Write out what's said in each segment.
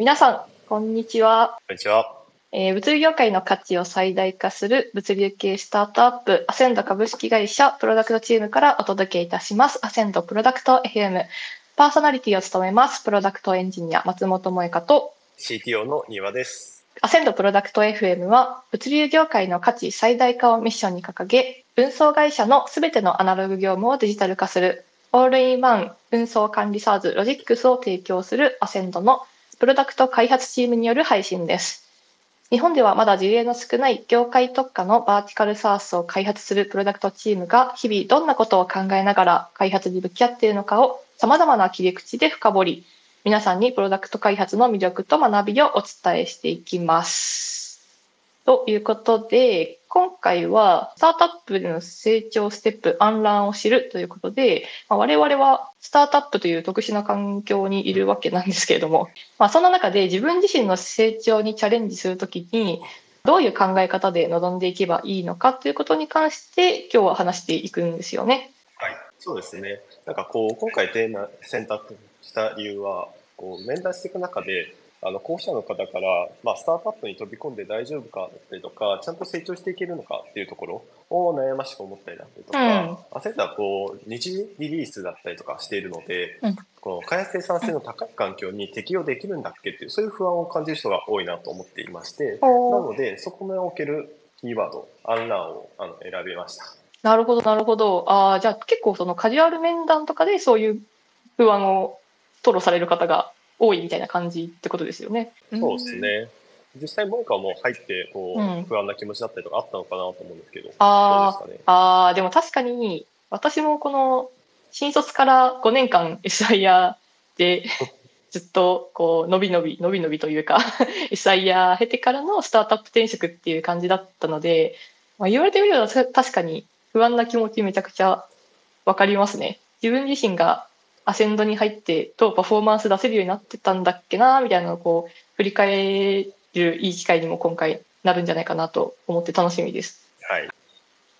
皆さん、こんにちは。こんにちは。えー物流業界の価値を最大化する物流系スタートアップ、アセンド株式会社プロダクトチームからお届けいたします。アセンドプロダクト FM。パーソナリティを務めます、プロダクトエンジニア松本萌香と、CTO の庭です。アセンドプロダクト FM は、物流業界の価値最大化をミッションに掲げ、運送会社のすべてのアナログ業務をデジタル化する、オールインワン運送管理 SaaS ロジックスを提供するアセンドのプロダクト開発チームによる配信です。日本ではまだ事例の少ない業界特化の vertical SaaS を開発するプロダクトチームが日々どんなことを考えながら開発に向き合っているのかを様々な切り口で深掘り、皆さんにプロダクト開発の魅力と学びをお伝えしていきます。ということで、今回はスタートアップでの成長ステップ、 unlearn を知るということで、まあ、我々はスタートアップという特殊な環境にいるわけなんですけれども、まあ、そんな中で自分自身の成長にチャレンジするときに、どういう考え方で臨んでいけばいいのかということに関して今日は話していくんですよね。はい。そうですね。なんかこう、今回テーマ選択した理由は、こう、面談していく中で、あの、候補者の方から、まあ、スタートアップに飛び込んで大丈夫かだったりとか、ちゃんと成長していけるのかっていうところを悩ましく思ったりだったりとか、アセンダはこう、二次リリースだったりとかしているので、うんこの開発生産性の高い環境に適用できるんだっけっていう、そういう不安を感じる人が多いなと思っていまして、なので、そこにおけるキーワード、アンランをあの選びました。なるほど、なるほど。ああ、じゃあ結構そのカジュアル面談とかでそういう不安を吐露される方が多いみたいな感じってことですよね。そうですね。実際、モイカも入ってこう、うん不安な気持ちだったりとかあったのかなと思うんですけど、あどうですかね？ああ、でも確かに、私もこの、新卒から5年間 SIR で、ずっと、こう、伸び伸び、伸び伸びというか、SIR 経てからのスタートアップ転職っていう感じだったので、まあ、言われてみれば確かに不安な気持ちめちゃくちゃわかりますね。自分自身がアセンドに入ってどうパフォーマンス出せるようになってたんだっけな、みたいなのをこう、振り返るいい機会にも今回なるんじゃないかなと思って楽しみです。はい。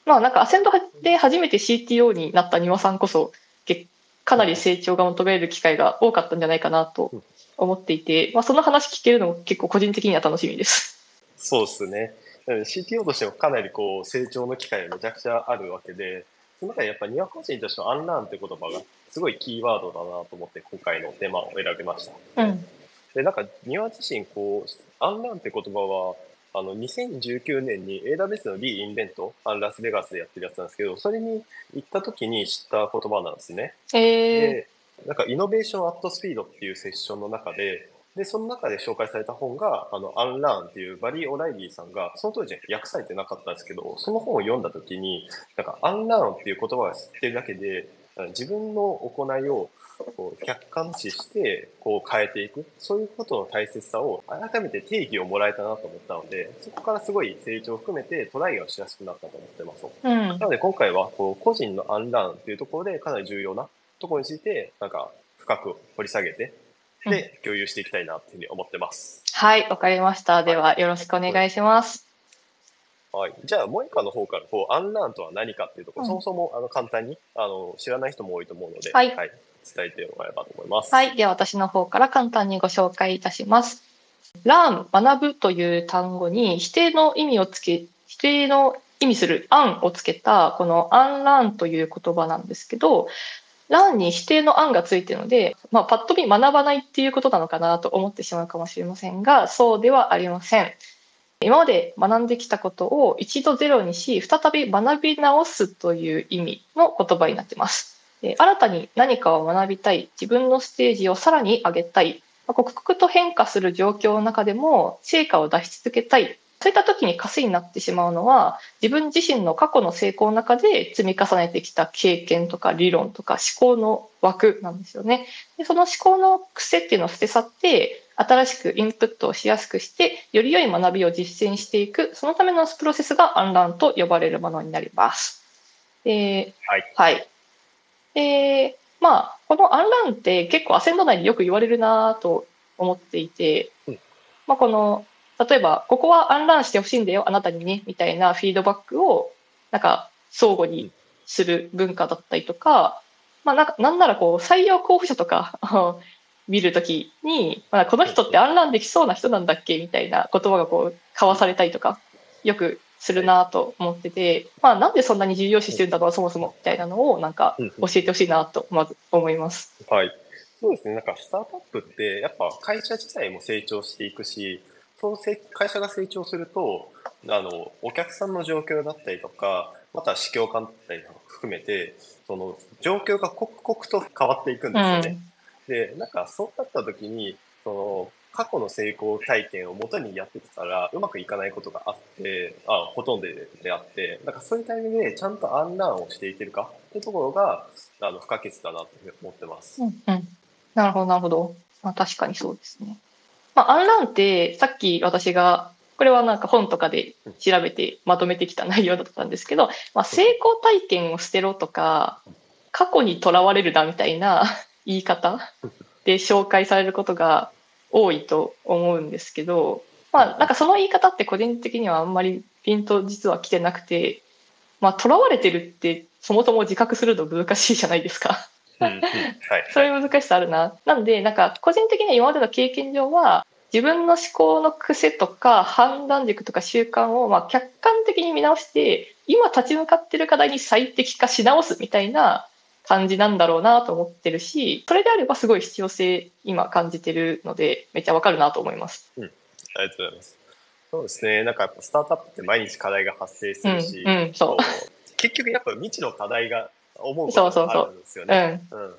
まあなんかアセンドで初めて CTO になった庭さんこそけかなり成長が求められる機会が多かったんじゃないかなと思っていて、まあ、その話聞けるのも結構個人的には楽しみです。そうですね。CTO としてもかなりこう成長の機会がめちゃくちゃあるわけで、その中でやっぱり、ニワ個人としてのアンラーンって言葉がすごいキーワードだなと思って今回のテーマを選びました。うん。で、なんか、庭自身、こう、アンランって言葉は、あの、2019年に AWS のリーインベント、アンラスベガスでやってるやつなんですけど、それに行った時に知った言葉なんですね。えー、で、なんか、イノベーションアットスピードっていうセッションの中で、で、その中で紹介された本が、あの、 unlearn っていうバリー・オライリーさんが、その当時訳されてなかったんですけど、その本を読んだ時に、なんか、 unlearn っていう言葉が知ってるだけで、自分の行いをこう客観視してこう変えていくそういうことの大切さを改めて定義をもらえたなと思ったのでそこからすごい成長を含めてトライがしやすくなったと思ってますうん。なので今回はこう個人の unlearn っていうところでかなり重要なところについてなんか深く掘り下げてで共有していきたいなっていうふうに思ってます。はい、わかりました。ではよろしくお願いします。はい、じゃあ、モイカの方からこうアンラーンとは何かっていうところ、うんそもそもあの簡単にあの知らない人も多いと思うので、はい伝えてもらえればと思います。はい、では私の方から簡単にご紹介いたします。learn 学ぶという単語に否定の意味をつけ、否定の意味する an をつけたこの unlearn という言葉なんですけど、lan に否定の an がついているので、まあ、パッと見学ばないっていうことなのかなと思ってしまうかもしれませんが、そうではありません。今まで学んできたことを一度ゼロにし、再び学び直すという意味の言葉になっています。新たに何かを学びたい、自分のステージをさらに上げたい、まあ刻々と変化する状況の中でも成果を出し続けたい、そういった時に枷になってしまうのは、自分自身の過去の成功の中で積み重ねてきた経験とか理論とか思考の枠なんですよね。でその思考の癖っていうのを捨て去って、新しくインプットをしやすくして、より良い学びを実践していく、そのためのプロセスがアンランと呼ばれるものになります。で、はい。はい。で、まあ、このアンランって結構アセンド内でよく言われるなと思っていて、うんまあ、この、例えば、ここはアンランしてほしいんだよ、あなたにね、みたいなフィードバックを、なんか、相互にする文化だったりとか、まあ、なんか、なんならこう、採用候補者とか、見るときに、まあ、この人ってアンランできそうな人なんだっけみたいな言葉がこう交わされたりとか、よくするなと思ってて、まあ、なんでそんなに重要視してるんだろう、そもそもみたいなのを、なんか教えてほしいなと、まず思います。はい。そうですね。なんか、スタートアップって、やっぱ会社自体も成長していくし、その会社が成長すると、あの、お客さんの状況だったりとか、また市況感だったり含めて、その状況が刻々と変わっていくんですよね。うん、で、なんかそうなった時に、その過去の成功体験をもとにやってきたらうまくいかないことがあってあほとんどであってなんかそういうタイミングでちゃんとアンランをしていけるか？っていうところがあの不可欠だなと思ってます。うんうん、なるほどなるほど、まあ、確かにそうですね。まあ、アンランってさっき私がこれはなんか本とかで調べてまとめてきた内容だったんですけど、まあ、成功体験を捨てろとか過去にとらわれるなみたいな 言い方で紹介されることが多いと思うんですけど、まあ、なんかその言い方って個人的にはあんまりピンと実は来てなくて、まあ、囚われてるってそもそも自覚するの難しいじゃないですか。はい、そういう難しさあるな。なんで、なんか個人的には今までの経験上は、自分の思考の癖とか判断軸とか習慣をまあ客観的に見直して、今立ち向かってる課題に最適化し直すみたいな感じなんだろうなと思ってるし、それであればすごい必要性今感じてるので、めっちゃわかるなと思います。うん、ありがとうございます。そうですね。なんかやっぱスタートアップって毎日課題が発生するし、うん、うん、そう。結局やっぱ未知の課題が思うことがあるんですよね。そうそうそう。うん。うん、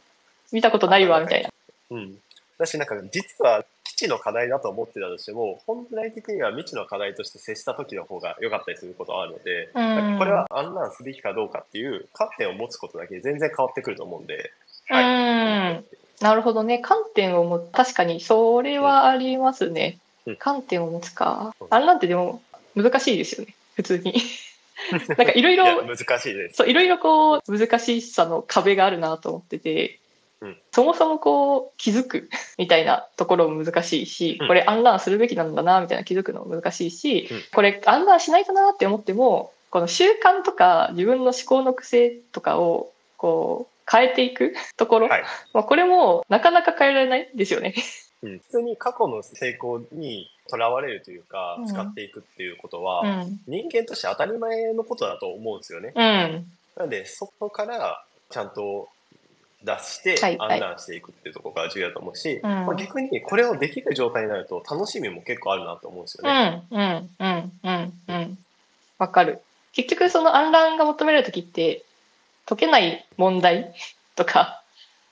見たことないわ、みたいな。うん。私なんか実は知の課題だと思ってたとしても、本来的には未知の課題として接した時の方が良かったりすることはあるので、うん、これはアンランすべきかどうかっていう観点を持つことだけで全然変わってくると思うんで。はい、うんなるほどね。観点を持つ。確かに、それはありますね。うん、観点を持つか。アンランってでも難しいですよね。普通に。なんかいろいろ、難しいです。そう、いろいろこう、難しさの壁があるなと思ってて、そもそもこう気づくみたいなところも難しいし、これアンランするべきなんだなみたいな気づくのも難しいし、これアンランしないとなって思ってもこの習慣とか自分の思考の癖とかをこう変えていくところ、はい、まあこれもなかなか変えられないですよね。うん、普通に過去の成功にとらわれるというか、使っていくっていうことは、うん、人間として当たり前のことだと思うんですよね。うん、なのでそこからちゃんと出して案内していくっていうところが重要だと思うし、はいはい、まあ、逆にこれをできる状態になると楽しみも結構あるなと思うんですよね。うんうんうんうんうんわかる。結局その暗乱が求める時って解けない問題とか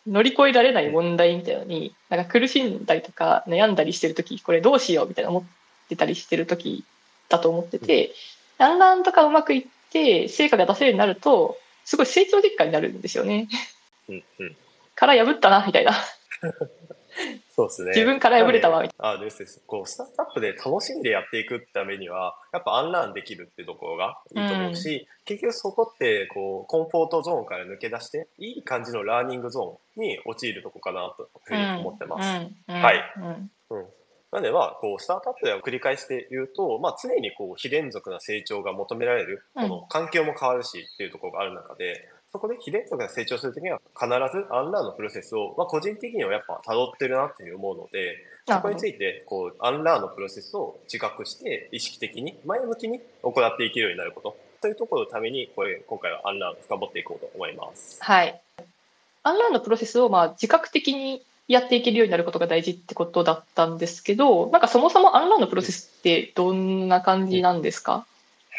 乗り越えられない問題みたいなのになんか苦しんだりとか悩んだりしてる時これどうしようみたいな思ってたりしてる時だと思ってて、暗乱とかうまくいって成果が出せるようになるとすごい成長実感になるんですよね。うんうん、殻破ったなみたいな そうですね。自分から破れたわみたいな。あですです。こうスタートアップで楽しんでやっていくためにはやっぱアンランできるっていうところがいいと思うし、うん、結局そこってこうコンフォートゾーンから抜け出していい感じのラーニングゾーンに陥るとこかなというふうに思ってます、うん。うん、はい、うん。なのではこうスタートアップでは繰り返して言うと、まあ、常にこう非連続な成長が求められる、この環境も変わるしっていうところがある中でそこで非連続が成長するときには必ずアンラーのプロセスを、まあ、個人的にはやっぱ辿ってるなっていう思うので、そこについて、こう、アンラーのプロセスを自覚して、意識的に、前向きに行っていけるようになること、というところのために、これ、今回はアンラーを深掘っていこうと思います。はい。unlearn のプロセスを、まあ、自覚的にやっていけるようになることが大事ってことだったんですけど、なんかそもそも unlearn のプロセスってどんな感じなんですか、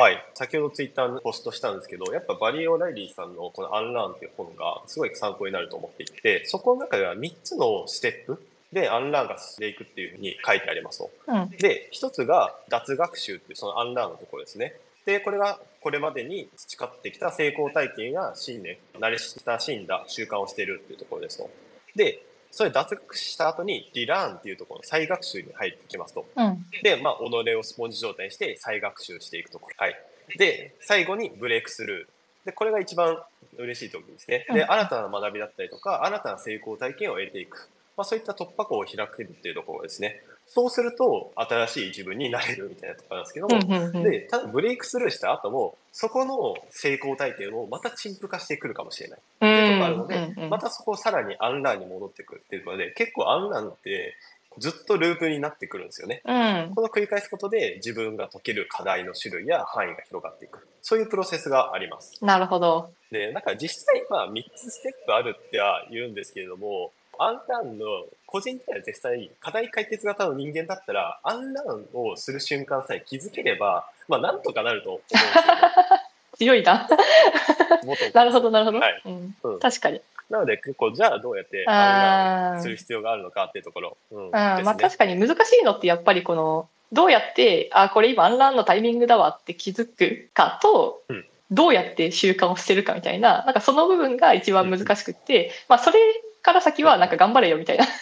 はい。先ほどツイッターにポストしたんですけど、やっぱバリー・オライリーさんのこの unlearn っていう本がすごい参考になると思っていて、そこの中では3つのステップで unlearn が進んでいくっていうふうに書いてありますと。うん、で、1つが脱学習っていうその unlearn のところですね。で、これがこれまでに培ってきた成功体験や信念、慣れ親しんだ習慣をしているっていうところですと。で、それ脱学した後にリラーンっていうところの再学習に入ってきますと。うん、で、まあ、己をスポンジ状態にして再学習していくところ。はい。で、最後にブレイクスルー。で、これが一番嬉しい時ですね。で、新たな学びだったりとか、新たな成功体験を得ていく。まあ、そういった突破口を開けるっていうところですね。そうすると新しい自分になれるみたいなところなんですけども、で、ただブレイクスルーした後も、そこの成功体験をまた陳腐化してくるかもしれないっていうところがあるので、またそこをさらにアンラーに戻ってくるっていうことで、結構アンラーってずっとループになってくるんですよね。うんこの繰り返すことで自分が解ける課題の種類や範囲が広がっていく。そういうプロセスがあります。なるほど。で、なんか実際、まあ3つステップあるっては言うんですけれども、アンランの個人的には実際課題解決型の人間だったら、アンランをする瞬間さえ気づければ、まあなんとかなると思うんですよね。強いな。元なるほど、なるほど。はいうんうん確かに。なので結構じゃあどうやってアンランする必要があるのかっていうところ。うんうん、まあですね確かに難しいのってやっぱりこの、どうやって、あ、これ今アンランのタイミングだわって気づくかと、うんどうやって習慣を捨てるかみたいな、なんかその部分が一番難しくって、まあそれから先はなんか頑張れよみたいな。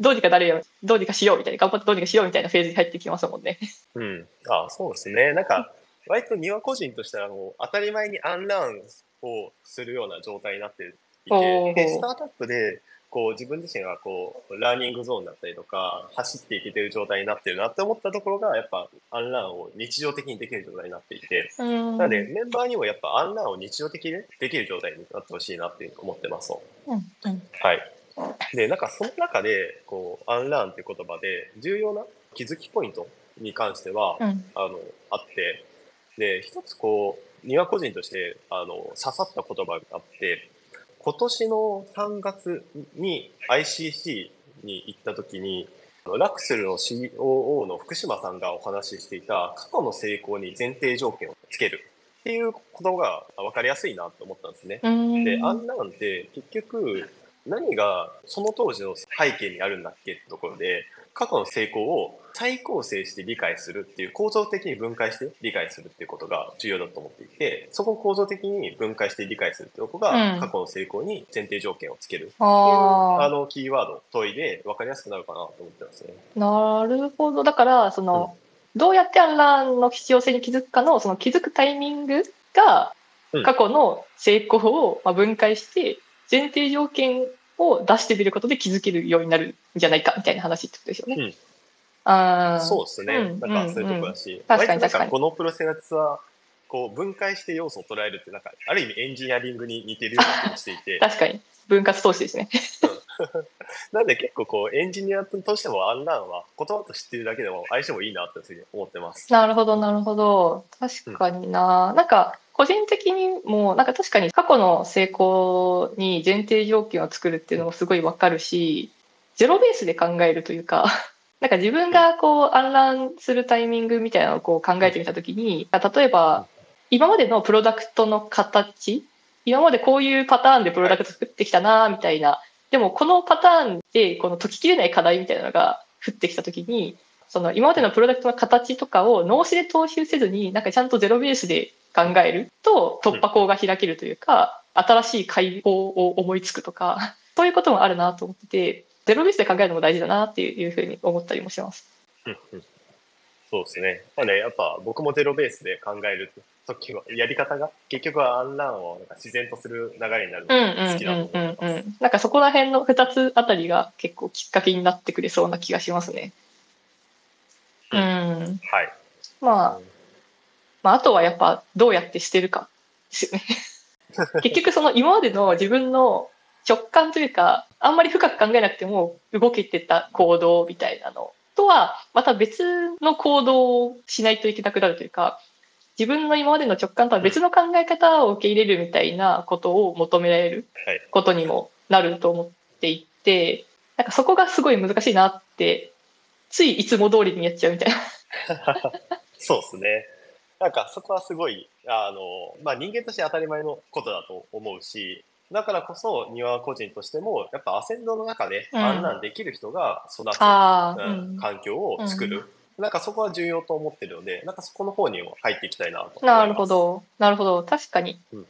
どうにかなれよ、どうにかしようみたいな、頑張ってどうにかしようみたいなフェーズに入ってきますもんね。うん。あそうですね。なんか、割と庭個人としてはもう当たり前にアンランをするような状態になっていおて、スタートアップで、こう自分自身がこう、ラーニングゾーンだったりとか、走っていけてる状態になってるなって思ったところが、やっぱアンランを日常的にできる状態になっていて、うん。なのでメンバーにもやっぱアンランを日常的にできる状態になってほしいなって思ってますと。うんうんはい。で、なんかその中で、こう、アンラーンっていう言葉で、重要な気づきポイントに関しては、うんあの、あって、で、一つこう、庭個人として、あの、刺さった言葉があって、今年の3月に ICC に行った時に、ラクスルの COO の福島さんがお話ししていた過去の成功に前提条件をつけるっていうことが分かりやすいなと思ったんですね。うん。で、アンランって結局何がその当時の背景にあるんだっけってところで、過去の成功を再構成して理解するっていう構造的に分解して理解するっていうことが重要だと思っていて、そこを構造的に分解して理解するっていうことうんが過去の成功に前提条件をつけるっていう、あのキーワード問いで分かりやすくなるかなと思ってますね。なるほど。だから、その、どうやってアンランの必要性に気づくかの、その気づくタイミングがうん、過去の成功をまあ分解して、前提条件を出してみることで気づけるようになるんじゃないかみたいな話ってことですよね。うんあーそうですね。うんなんかそういうとこだし、確かに確かにこのプロセスは、こう分解して要素を捉えるって、なんか、ある意味エンジニアリングに似てるような気もしていて、確かに。分割投資ですね。なんで結構こうエンジニアとしてもアンランは言葉と知ってるだけでも相性もいいなっていうふうに思ってます。なるほど、なるほど。確かにな。なんか、個人的にも、なんか確かに過去の成功に前提条件を作るっていうのもすごいわかるし、ゼロベースで考えるというか、なんか自分がこう、暗乱するタイミングみたいなのをこう考えてみたときに、例えば、今までのプロダクトの形、今までこういうパターンでプロダクト作ってきたな、みたいな。でも、このパターンで、この解ききれない課題みたいなのが降ってきたときに、その今までのプロダクトの形とかを脳死で踏襲せずに、なんかちゃんとゼロベースで考えると突破口が開けるというか、新しい解放を思いつくとか、そういうこともあるなと思ってて、ゼロベースで考えるのも大事だなっていうふうに思ったりもします。そうですね。まあね、やっぱ僕もゼロベースで考えるときは、やり方が結局はアンランをなんか自然とする流れになるのうんうんが好きだと思います。うん。なんかそこら辺の二つあたりが結構きっかけになってくれそうな気がしますね。う。うんはい。まあ、まあ、あとはやっぱどうやって捨てるかですよね。結局その今までの自分の直感というか、あんまり深く考えなくても動けてた行動みたいなのとは、また別の行動をしないといけなくなるというか、自分の今までの直感とは別の考え方を受け入れるみたいなことを求められるはいことにもなると思っていて、なんかそこがすごい難しいなって、ついいつも通りにやっちゃうみたいな。そうですね。なんかそこはすごい、あの、まあ人間として当たり前のことだと思うし、だからこそ庭個人としても、やっぱアセンドの中でうんあんなんできる人が育つ、ああ、ううんん。環境を作る、なんかそこは重要と思ってるので、なんかそこの方にも入っていきたいなと。なるほ。ど。なるほど。確かに。うん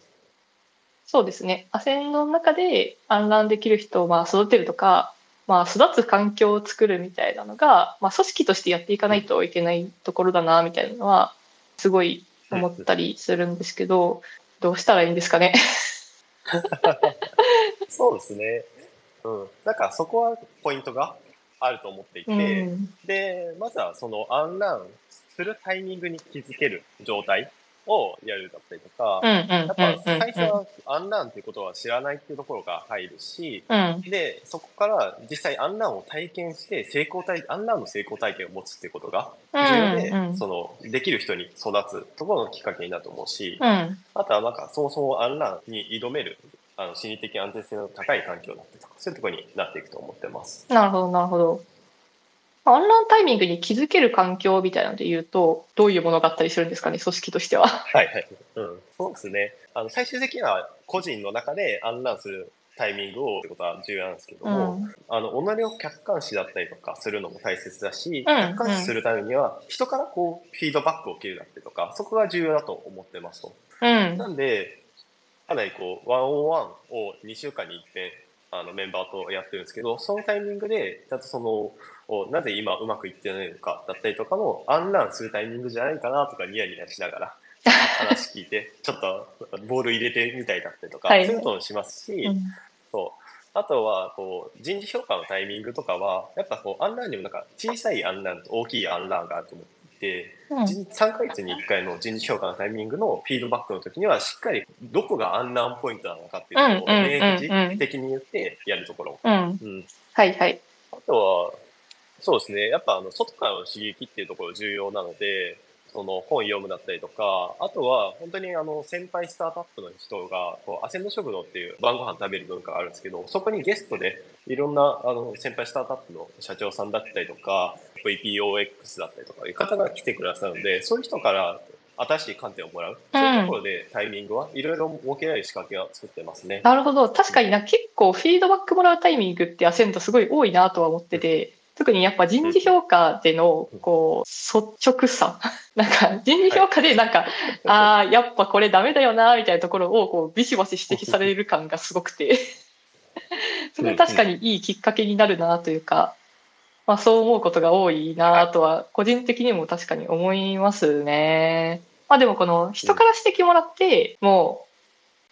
そうですね。アセンの中で暗乱できる人をまあ育てるとか、まあ育つ環境を作るみたいなのが、まあ組織としてやっていかないといけないところだな、みたいなのは、すごい思ったりするんですけど、どうしたらいいんですかね？そうですね。うん。なんかそこはポイントがあると思っていて、うん。で、まずはそのアンランするタイミングに気づける状態をやるだったりとか。やっぱ最初はアンランっていうことは知らないっていうところが入るし、うん。で、そこから実際アンランを体験して成功体、アンランの成功体験を持つっていうことがうん。重要で、うん。その、できる人に育つところのきっかけになると思うし、うん。あとはなんかそもそもアンランに挑める、あの、心理的安全性の高い環境だったりとか、そういうところになっていくと思ってます。なるほど、なるほど。アンランタイミングに気づける環境みたいなので言うと、どういうものがあったりするんですかね、組織としては。はいはい。うん。そうですね。あの、最終的には個人の中でアンランするタイミングをってことは重要なんですけどうも、ん。あの、己を客観視だったりとかするのも大切だし、うん客観視するためには人からこう、フィードバックを受けるだったりとか、そこが重要だと思ってますと。うん。なんで、かなりこう、ワンオンワンを2週間に一遍、あの、メンバーとやってるんですけど、そのタイミングで、ちゃんとその、おなぜ今うまくいってないのかだったりとかも、アンランするタイミングじゃないかなとかニヤニヤしながら、話聞いて、ちょっとボール入れてみたいだったりとか、はい。そういうこともしますし、うん。そう。あとは、こう、人事評価のタイミングとかは、やっぱこう、アンランにもなんか、小さいアンランと大きいアンランがあると思っていて、うん人3ヶ月に1回の人事評価のタイミングのフィードバックの時には、しっかりどこがアンランポイントなのかっていうのを明示的に言ってやるところ。うん。うん。はいはい。あとは、そうですね。やっぱあの、外からの刺激っていうところ重要なので、その本読むだったりとか、あとは本当にあの先輩スタートアップの人が、こうアセンド食堂っていう晩ご飯食べる文化があるんですけど、そこにゲストでいろんなあの先輩スタートアップの社長さんだったりとか、VPOX だったりとかいう方が来てくださるので、そういう人から新しい観点をもらう。そういうところでタイミングはいろいろ設けられる仕掛けを作ってますね。なるほど。確かにな、結構フィードバックもらうタイミングってアセントすごい多いなとは思ってて、特にやっぱ人事評価での、こう、率直さ。なんか、人事評価でなんか、ああ、やっぱこれダメだよな、みたいなところを、こう、ビシバシ指摘される感がすごくて、それ確かにいいきっかけになるなというか、まあそう思うことが多いなとは、個人的にも確かに思いますね。まあでもこの人から指摘もらって、もう、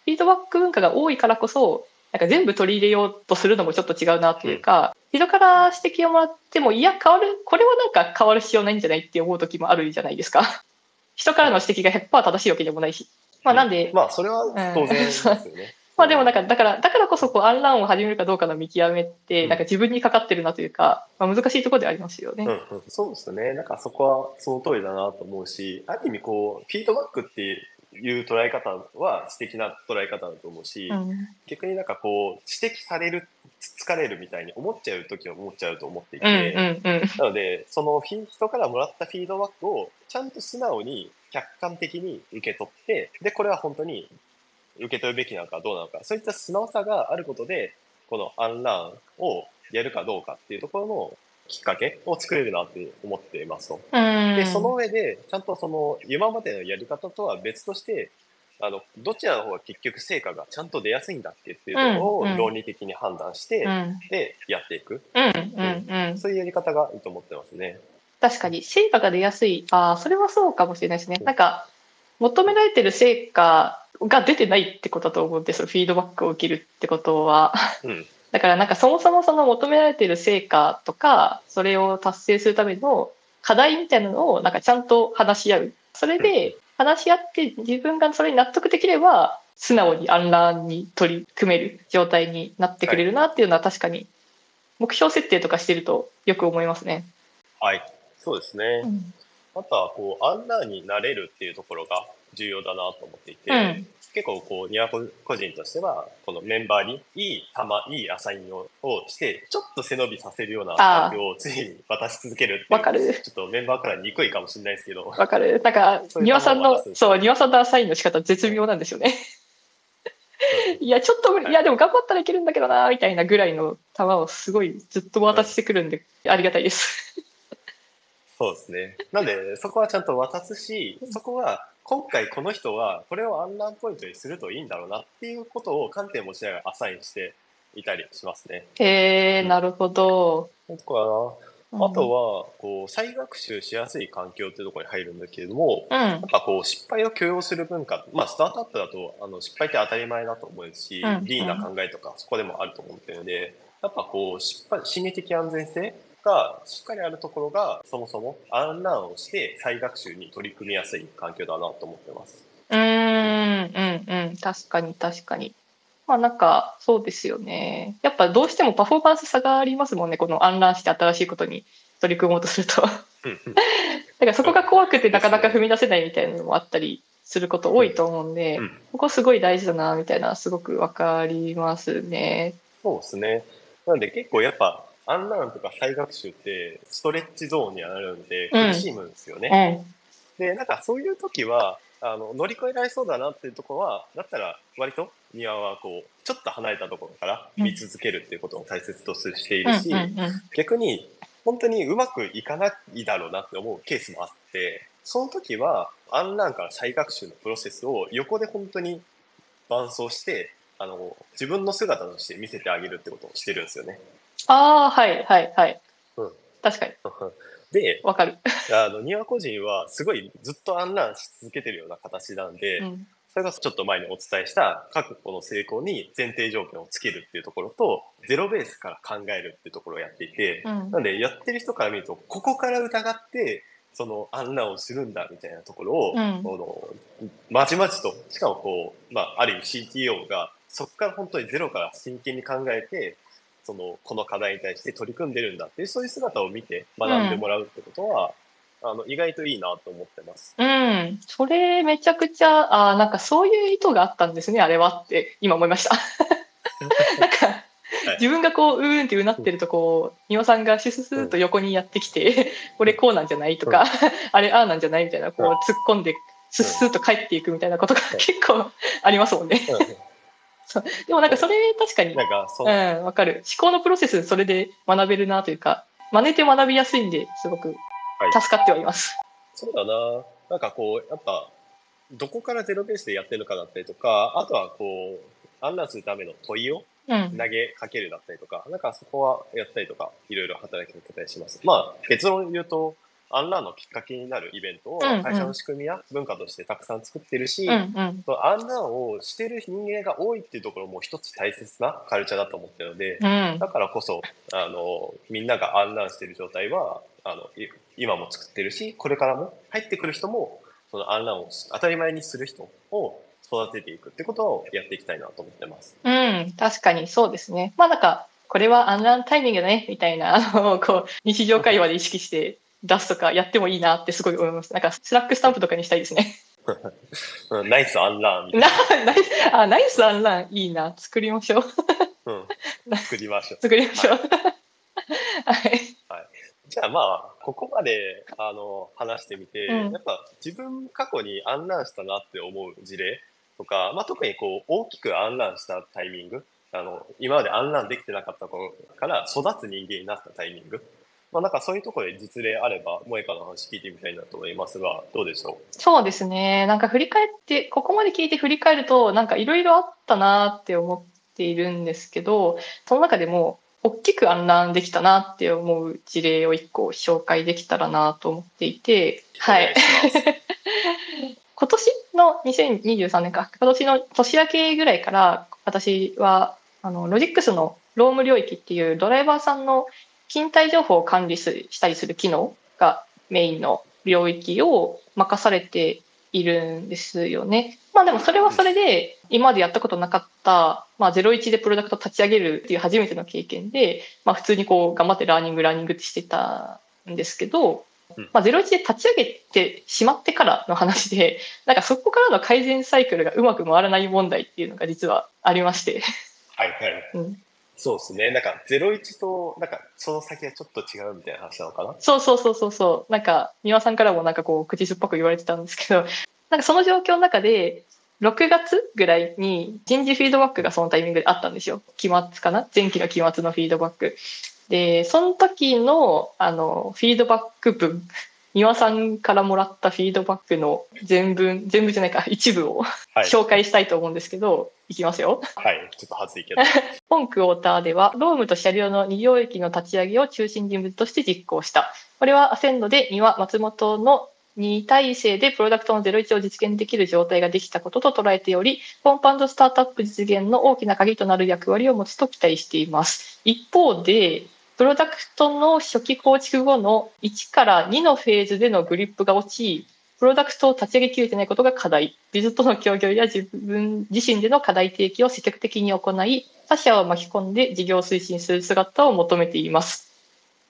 フィードバック文化が多いからこそ、なんか全部取り入れようとするのもちょっと違うなというか、人から指摘をもらっても、いや、変わる、これはなんか変わる必要ないんじゃないって思う時もあるじゃないですか。人からの指摘が100%正しいわけでもないし。まあなんで、まあ、それは当然ですよね。まあでもなんか、だから、だからこそこう、アンランを始めるかどうかの見極めって、うんなんか自分にかかってるなというか、まあ難しいところでありますよね。うんうん、そうですね。なんかそこはその通りだなと思うし、ある意味こう、フィードバックっていう捉え方は素敵な捉え方だと思うし、うん。逆になんかこう、指摘される、つつかれるみたいに思っちゃう時は思っちゃうと思っていて、うんうんうん。なので、その人からもらったフィードバックをちゃんと素直に客観的に受け取って、で、これは本当に受け取るべきなのかどうなのか、そういった素直さがあることで、このアンランをやるかどうかっていうところのきっかけを作れるなって思っていますと。うん。で、その上で、ちゃんとその今までのやり方とは別として、あの、どちらの方が結局成果がちゃんと出やすいんだっけっていうところを論理的に判断して、うん。で、やっていく。うんうんうん。そういうやり方がいいと思ってますね。確かに、成果が出やすい。ああ、それはそうかもしれないですね。なんか、求められてる成果が出てないってことだと思うんですよ。フィードバックを受けるってことは。うん。だからなんかそもそもその求められてる成果とか、それを達成するための課題みたいなのをなんかちゃんと話し合う。それで話し合って自分がそれに納得できれば、素直にアンランに取り組める状態になってくれるなっていうのは確かに、目標設定とかしてるとよく思いますね。はい。そうですね。うんあとは、こう、アンラーになれるっていうところが重要だなと思っていて、うん結構、こう、ニワコ個人としては、このメンバーにいい球、いいアサインををして、ちょっと背伸びさせるような環境を常に渡し続けるわかる。ちょっとメンバーから憎いかもしれないですけど、わかる。なんか、そういう庭さんのそう、庭さんのアサインの仕方絶妙なんですよね。いや、ちょっと無理、いや、でも頑張ったらいけるんだけどな、みたいなぐらいの球をすごいずっと渡してくるんで、ありがたいです。そうですね。なんで、そこはちゃんと渡すし、そこは、今回この人は、これをアンランポイントにするといいんだろうなっていうことを観点を持ちながらアサインしていたりしますね。へえ、なるほど。そこかな。あとは、こう、再学習しやすい環境っていうところに入るんだけれども、うん、やっぱこう、失敗を許容する文化、まあ、スタートアップだと、あの、失敗って当たり前だと思うし、うんリーンな考えとか、そこでもあると思ってるので、やっぱこう、失敗、心理的安全性がしっかりあるところが、そもそもアンランをして再学習に取り組みやすい環境だなと思ってます。うん、うん、うん。確かに、確かに。まあなんか、そうですよね。やっぱどうしてもパフォーマンス差がありますもんね。このアンランして新しいことに取り組もうとすると。だからそこが怖くてなかなか踏み出せないみたいなのもあったりすること多いと思うんで、うん、ここすごい大事だな、みたいな、すごくわかりますね。そうですね。なんで結構やっぱ、アンランとか再学習ってストレッチゾーンにあるんで苦しむんですよね。うん、で、なんかそういう時は、あの乗り越えられそうだなっていうところは、だったら割と庭はこう、ちょっと離れたところから見続けるっていうことを大切としているし、逆に本当にうまくいかないだろうなって思うケースもあって、その時はアンランから再学習のプロセスを横で本当に伴走して、あの、自分の姿として見せてあげるってことをしてるんですよね。ああ、はい、はい、はい。うん。確かに。で、わかる。あの、庭個人はすごいずっとアンランし続けてるような形なんで、うん、それがちょっと前にお伝えした各個の成功に前提条件をつけるっていうところと、ゼロベースから考えるっていうところをやっていて、うん、なんでやってる人から見ると、ここから疑って、その案内をするんだみたいなところを、うん、このまちまちとしかもこう、まあ、ある意味 CTO がそこから本当にゼロから真剣に考えてそのこの課題に対して取り組んでるんだっていうそういう姿を見て学んでもらうってことは、うん、あの意外といいなと思ってます。うん、それめちゃくちゃあなんかそういう意図があったんですねあれはって今思いました。なんか自分がこう、うーんってうなってると、こう、庭さんがシススーと横にやってきて、これこうなんじゃないとか、あれああなんじゃないみたいな、こう、突っ込んで、スッスーと帰っていくみたいなことが結構ありますもんね。そう。でもなんかそれ確かに、なんかうん、わかる。思考のプロセス、それで学べるなというか、真似て学びやすいんで、すごく助かってはいます。はい、そうだな。なんかこう、やっぱ、どこからゼロベースでやってるのかだったりとか、あとはこう、案内するための問いを投げかけるだったりとか、うん、なんかそこはやったりとか、いろいろ働きかけたりします。まあ、結論言うと、アンラーのきっかけになるイベントを会社の仕組みや文化としてたくさん作ってるし、うんうん、アンラーをしてる人間が多いっていうところも一つ大切なカルチャーだと思ってるので、うん、だからこそ、あの、みんながアンラーしてる状態は、あの、今も作ってるし、これからも入ってくる人も、そのアンラーを当たり前にする人を育てていくってことをやっていきたいなと思ってます。うん、確かにそうですね。まあなんか、これはアンランタイミングだね、みたいな、あの、こう、日常会話で意識して出すとかやってもいいなってすごい思います。なんか、スラックスタンプとかにしたいですね。nice unlearn みたいな。 nice、あ、 nice unlearn いいな。作りましょう。うん。作りましょう。作りましょう。はい。はい。じゃあまあ、ここまで、あの、話してみて、うん、やっぱ自分過去に unlearn したなって思う事例とか、まあ、特にこう大きく unlearn したタイミングあの今まで unlearn できてなかった頃から育つ人間になったタイミングまあ、なんかそういうところで実例あれば、萌香の話聞いてみたいなと思いますが、どうでしょう？そうですね。なんか振り返って、ここまで聞いて振り返ると、なんかいろいろあったなって思っているんですけど、その中でも、大きくアンランできたなって思う事例を一個紹介できたらなと思っていて、はい。今年の2023年か、今年の年明けぐらいから、私は、あの、ロジックスのローム領域っていうドライバーさんの勤怠情報を管理したりする機能がメインの領域を任されているんですよね。まあでもそれはそれで、今までやったことなかった、まあ01でプロダクト立ち上げるっていう初めての経験で、まあ普通にこう頑張ってラーニングラーニングってしてたんですけど、まあ、01で立ち上げてしまってからの話で、なんかそこからの改善サイクルがうまく回らない問題っていうのが実はありまして。はいはい。うん、そうですね。なんか01と、なんかその先はちょっと違うみたいな話なのかな？そうそうそうそうそう。なんか、三輪さんからもなんかこう、口酸っぱく言われてたんですけど、なんかその状況の中で、6月ぐらいに人事フィードバックがそのタイミングであったんですよ。期末かな？前期の期末のフィードバック。で、その時の、あの、フィードバック文、三輪さんからもらったフィードバックの全文、全部じゃないか、一部を、紹介したいと思うんですけど、いきますよ。はい、ちょっと恥ずいけど。本クォーターでは、ロームと車両の二領域の立ち上げを中心人物として実行した。これはアセンドで三輪松本の2体制でプロダクトの01を実現できる状態ができたことと捉えており、コンパウンドスタートアップ実現の大きな鍵となる役割を持つと期待しています。一方で、プロダクトの初期構築後の1から2のフェーズでのグリップが落ち、プロダクトを立ち上げきれてないことが課題。ビズとの協業や自分自身での課題提起を積極的に行い、他者を巻き込んで事業を推進する姿を求めています。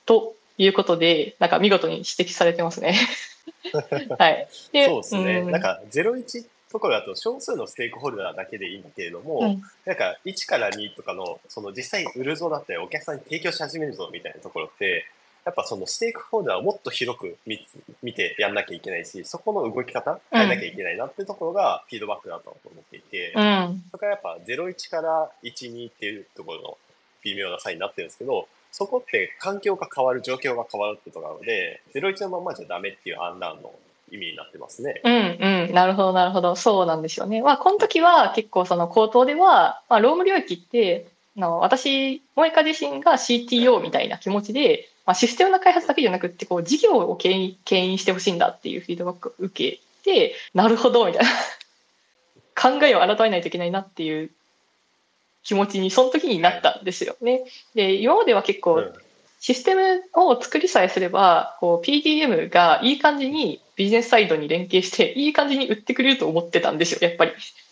ということで、なんか見事に指摘されてますね。はい。でそうですね。うん、なんか01ところだと少数のステークホルダーだけでいいんだけれども、うん、なんか1から2とかのその実際に売るぞだったりお客さんに提供し始めるぞみたいなところってやっぱそのステークホルダーをもっと広く見見てやんなきゃいけないし、そこの動き方変えなきゃいけないなっていうところがフィードバックだと思っていて、うん、そこはやっぱ01から12っていうところの微妙な差になってるんですけど、そこって環境が変わる、状況が変わるってところなので、01のままじゃダメっていうアンランの意味になってますね。うんうん。なるほど、なるほど。そうなんですよね。まあ、この時は結構その口頭では、まあ、ローム領域って、の私、萌えか自身が CTO みたいな気持ちで、まあ、システムの開発だけじゃなくて、こう、事業を牽引牽引してほしいんだっていうフィードバックを受けて、なるほど、みたいな。考えを改めないといけないなっていう気持ちに、その時になったんですよね。で、今までは結構、システムを作りさえすれば、こう、PDM がいい感じにビジネスサイドに連携して、いい感じに売ってくれると思ってたんですよ、やっぱり。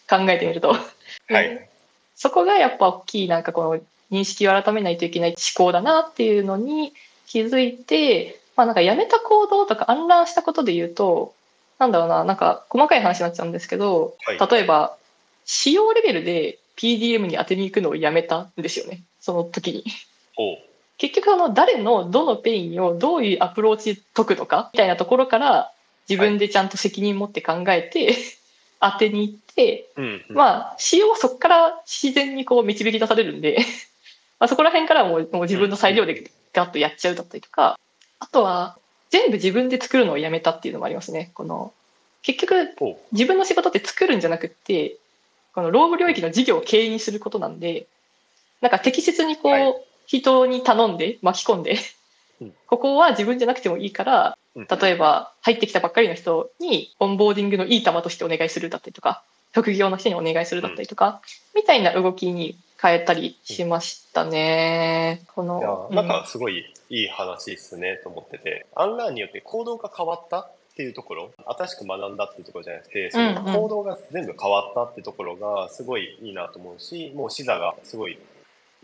考えてみると。はい。そこがやっぱ大きい、なんかこの認識を改めないといけない思考だなっていうのに、気づいて、まあなんかやめた行動とか unlearn したことで言うと、なんだろうな、なんか細かい話になっちゃうんですけど、はい、例えば、仕様レベルで PdM に当てに行くのをやめたんですよね、その時に。結局あの、誰のどのペインをどういうアプローチ解くのかみたいなところから自分でちゃんと責任持って考えて、当てに行って、うんうん、まあ、使用はそこから自然にこう導き出されるんで まあそこら辺からもうもう自分の裁量でガッとやっちゃうだったりとか、あとは全部自分で作るのをやめたっていうのもありますね。この結局自分の仕事って作るんじゃなくってこの労務領域の事業を経営にすることなんでなんか適切にこう、はい、人に頼んで巻き込んでここは自分じゃなくてもいいから例えば入ってきたばっかりの人にオンボーディングのいい球としてお願いするだったりとか副業の人にお願いするだったりとか、みたいな動きに変えたりしましたね。この。なんかすごいいい話ですね、と思ってて。アンラーによって行動が変わったっていうところ、新しく学んだっていうところじゃなくて、その行動が全部変わったっていうところがすごいいいなと思うし、もう視座がすごい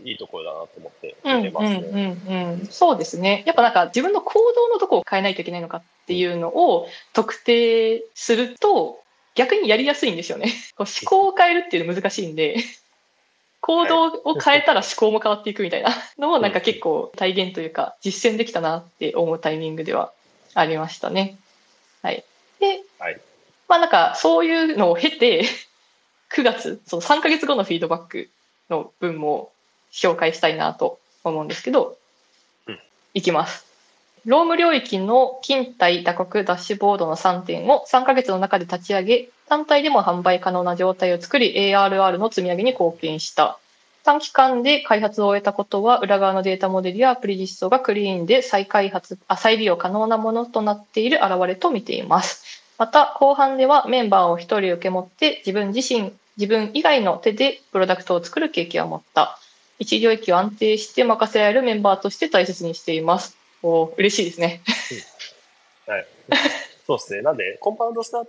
いいところだなと思って見てますね。うんうんうんそうですね。やっぱなんか自分の行動のとこを変えないといけないのかっていうのを特定すると逆にやりやすいんですよね。思考を変えるっていうの難しいんで行動を変えたら思考も変わっていくみたいな のもなんか結構体現というか実践できたなって思うタイミングではありましたね。はい。で、はい、まあなんかそういうのを経て 9月、その3ヶ月後のフィードバックの分も紹介したいなと思うんですけど、うん、いきます。ローム領域の勤怠打刻ダッシュボードの3点を3ヶ月の中で立ち上げ、単体でも販売可能な状態を作り、ARR の積み上げに貢献した。短期間で開発を終えたことは、裏側のデータモデルやアプリ実装がクリーンで再開発、あ再利用可能なものとなっている現れと見ています。また、後半ではメンバーを一人受け持って自分自身、自分以外の手でプロダクトを作る経験を持った。一領域を安定して任せられるメンバーとして大切にしています。お嬉しいですね。うん、はい。そうですね。なんで、コンパウンドスター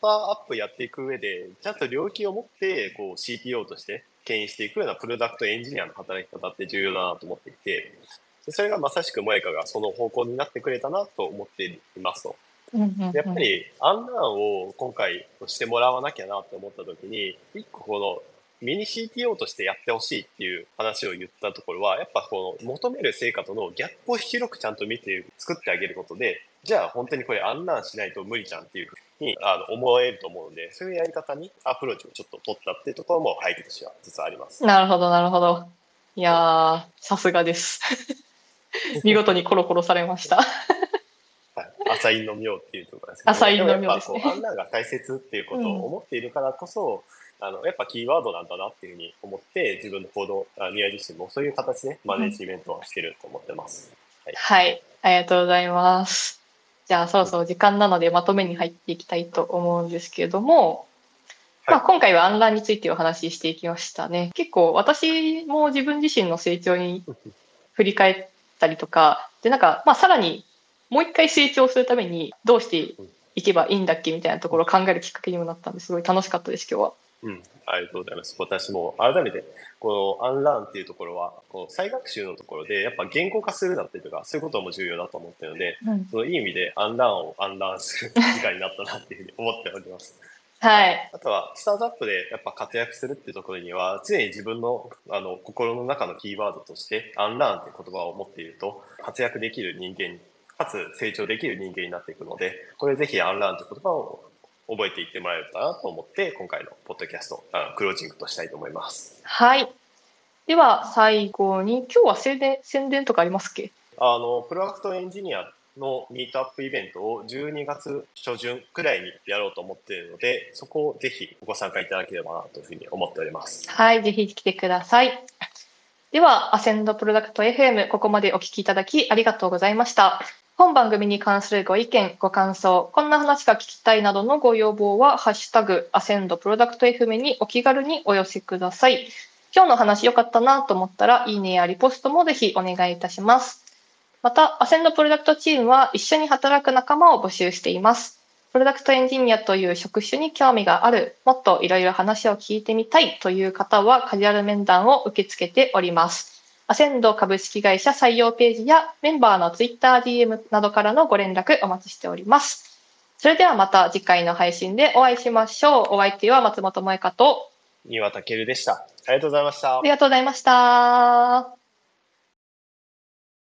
ターアップやっていく上で、ちゃんと領域を持って、こう CTO として牽引していくようなプロダクトエンジニアの働き方って重要だなと思っていて、それがまさしく萌香がその方向になってくれたなと思っていますと。やっぱりアンランを今回してもらわなきゃなと思った時に、一個このミニ CTO としてやってほしいっていう話を言ったところは、やっぱこの求める成果とのギャップを広くちゃんと見て作ってあげることで、じゃあ本当にこれアンランしないと無理じゃんっていうふうにあの思えると思うので、そういうやり方にアプローチをちょっと取ったっていうところも背景としては実はあります。なるほど、なるほど。いやさすがです。見事にコロコロされました。はい、アサインの妙っていうところですけど、アサインの妙ですね。が大切っていうことを思っているからこそ、うん、あのやっぱキーワードなんだなっていうふうに思って自分の行動宮自身もそういう形でマネジメントはしてると思ってます、はい、はい、ありがとうございます。じゃあそろそろ時間なのでまとめに入っていきたいと思うんですけれども、まあ、今回はアンランについてお話ししていきましたね。結構私も自分自身の成長に振り返ったりとか、で、なんか、まあ、さらにもう一回成長するためにどうしていけばいいんだっけみたいなところを考えるきっかけにもなったんですごい楽しかったです、今日は。うん、ありがとうございます。私も改めて、このアンラーンっていうところは、こう再学習のところで、やっぱ言語化するだったりとか、そういうことも重要だと思ってるので、うん、そのいい意味でアンラーンをアンラーンする時間になったなっていうふうに思っております。はい。あとは、スタートアップでやっぱ活躍するっていうところには、常に自分のあの心の中のキーワードとして、アンラーンって言葉を持っていると、活躍できる人間、かつ成長できる人間になっていくので、これぜひアンラーンって言葉を覚えていってもらえるかなと思って、今回のポッドキャスト、あクロージングとしたいと思います。はい。では、最後に、今日は宣伝宣伝とかありますっけ？あの、プロダクトエンジニアのミートアップイベントを12月初旬くらいにやろうと思っているので、そこをぜひご参加いただければなというふうに思っております。はい、ぜひ来てください。では、アセンドプロダクト FM、ここまでお聞きいただきありがとうございました。本番組に関するご意見、ご感想、こんな話が聞きたいなどのご要望は、ハッシュタグ、アセンドプロダクト FM にお気軽にお寄せください。今日の話良かったなと思ったら、いいねやリポストもぜひお願いいたします。また、アセンドプロダクトチームは一緒に働く仲間を募集しています。プロダクトエンジニアという職種に興味がある、もっといろいろ話を聞いてみたいという方はカジュアル面談を受け付けております。アセンド株式会社採用ページやメンバーのツイッター DM などからのご連絡お待ちしております。それではまた次回の配信でお会いしましょう。お相手は松本萌香と丹羽健でした。ありがとうございました。ありがとうございました。